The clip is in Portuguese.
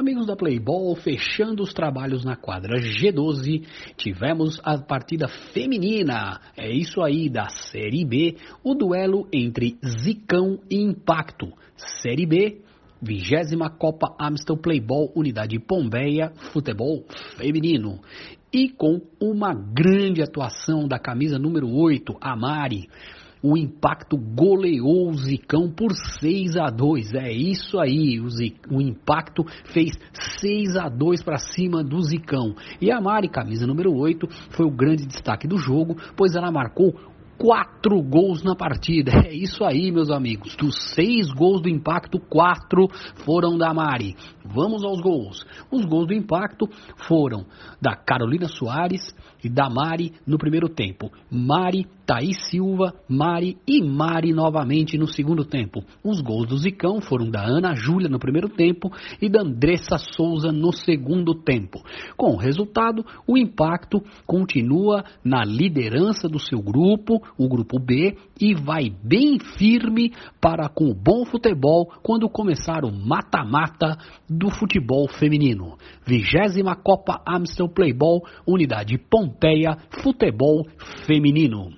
Amigos da Playboy, fechando os trabalhos na quadra G12, tivemos a partida feminina, é isso aí, da Série B, o duelo entre Zicão e Impacto. Série B, vigésima Copa Amstel Playboy Unidade Pombeia Futebol Feminino. E com uma grande atuação da camisa número 8, a Mari o impacto goleou o Zicão por 6 a 2. É isso aí, o, o impacto fez 6 a 2 para cima do Zicão. E a Mari, camisa número 8, foi o grande destaque do jogo, pois ela marcou quatro gols na partida. É isso aí, meus amigos. Dos seis gols do impacto, quatro foram da Mari. Vamos aos gols. Os gols do impacto foram da Carolina Soares e da Mari no primeiro tempo. Mari, Thaís Silva, Mari e Mari novamente no segundo tempo. Os gols do Zicão foram da Ana Júlia no primeiro tempo e da Andressa Souza no segundo tempo. Com o resultado, o impacto continua na liderança do seu grupo, o grupo B, e vai bem firme para com o bom futebol quando começar o mata-mata do futebol feminino. Vigésima Copa Amstel Playball, unidade Pompeia, futebol feminino.